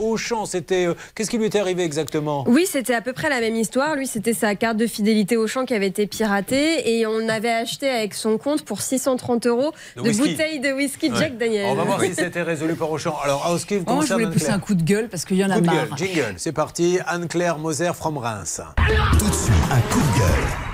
Auchan. C'était euh, qu'est-ce qui lui était arrivé exactement? Oui, c'était à peu près la même histoire. Lui, c'était sa carte de fidélité Auchan qui avait été piratée et on avait acheté avec son compte pour 630 euros de, bouteilles de whisky Jack Daniel. On va voir si c'était résolu par Auchan. Alors, Auski, vous oh, je voulais pousser un coup de gueule parce qu'il y en a coup marre. De gueule, jingle, c'est parti. Anne-Claire Moser from Reims. Tout de suite, un coup de gueule.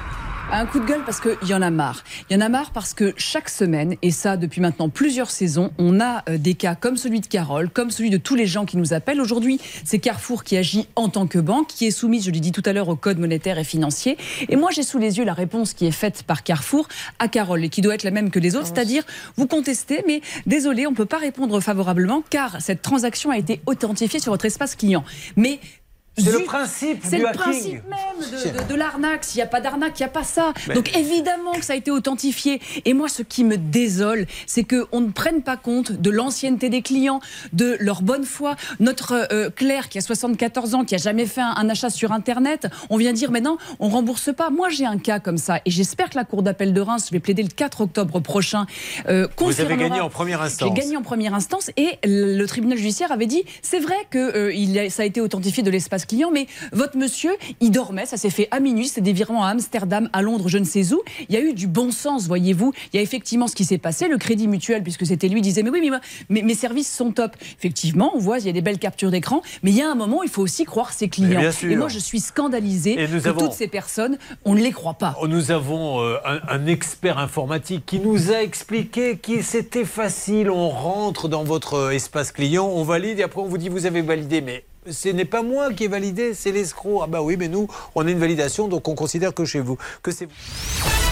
Un coup de gueule parce qu'il y en a marre. Il y en a marre parce que chaque semaine, et ça depuis maintenant plusieurs saisons, on a euh, des cas comme celui de Carole, comme celui de tous les gens qui nous appellent. Aujourd'hui, c'est Carrefour qui agit en tant que banque, qui est soumise, je l'ai dit tout à l'heure, au code monétaire et financier. Et moi, j'ai sous les yeux la réponse qui est faite par Carrefour à Carole et qui doit être la même que les autres, c'est-à-dire vous contestez, mais désolé, on ne peut pas répondre favorablement car cette transaction a été authentifiée sur votre espace client. Mais c'est le principe C'est le principe même de, l'arnaque. S'il n'y a pas d'arnaque, il n'y a pas ça. Donc évidemment que ça a été authentifié. Et moi, ce qui me désole, c'est qu'on ne prenne pas compte de l'ancienneté des clients, de leur bonne foi. Notre euh, Claire, qui a 74 ans, qui a jamais fait un, achat sur Internet, on vient dire maintenant, on rembourse pas. Moi, j'ai un cas comme ça. Et j'espère que la Cour d'appel de Reims, je vais plaider le 4 octobre prochain. Euh, Vous avez gagné en première instance. J'ai gagné en première instance. Et le tribunal judiciaire avait dit, c'est vrai que euh, ça a été authentifié de l'espace client, mais votre monsieur, il dormait, ça s'est fait à minuit, c'est des virements à Amsterdam, à Londres, je ne sais où. Il y a eu du bon sens, voyez-vous. Il y a effectivement ce qui s'est passé. Le crédit mutuel, puisque c'était lui, disait, mais oui, mais, mes services sont top. Effectivement, on voit, il y a des belles captures d'écran, mais il y a un moment, il faut aussi croire ses clients. Et moi, je suis scandalisée que toutes ces personnes, on ne les croit pas. Oh, nous avons euh, un, un expert informatique qui nous a expliqué que c'était facile. On rentre dans votre euh, espace client, on valide et après on vous dit vous avez validé. Mais ce n'est pas moi qui ai validé, c'est l'escroc. Ah bah oui, mais nous, on a une validation, donc on considère que chez vous, que c'est vous.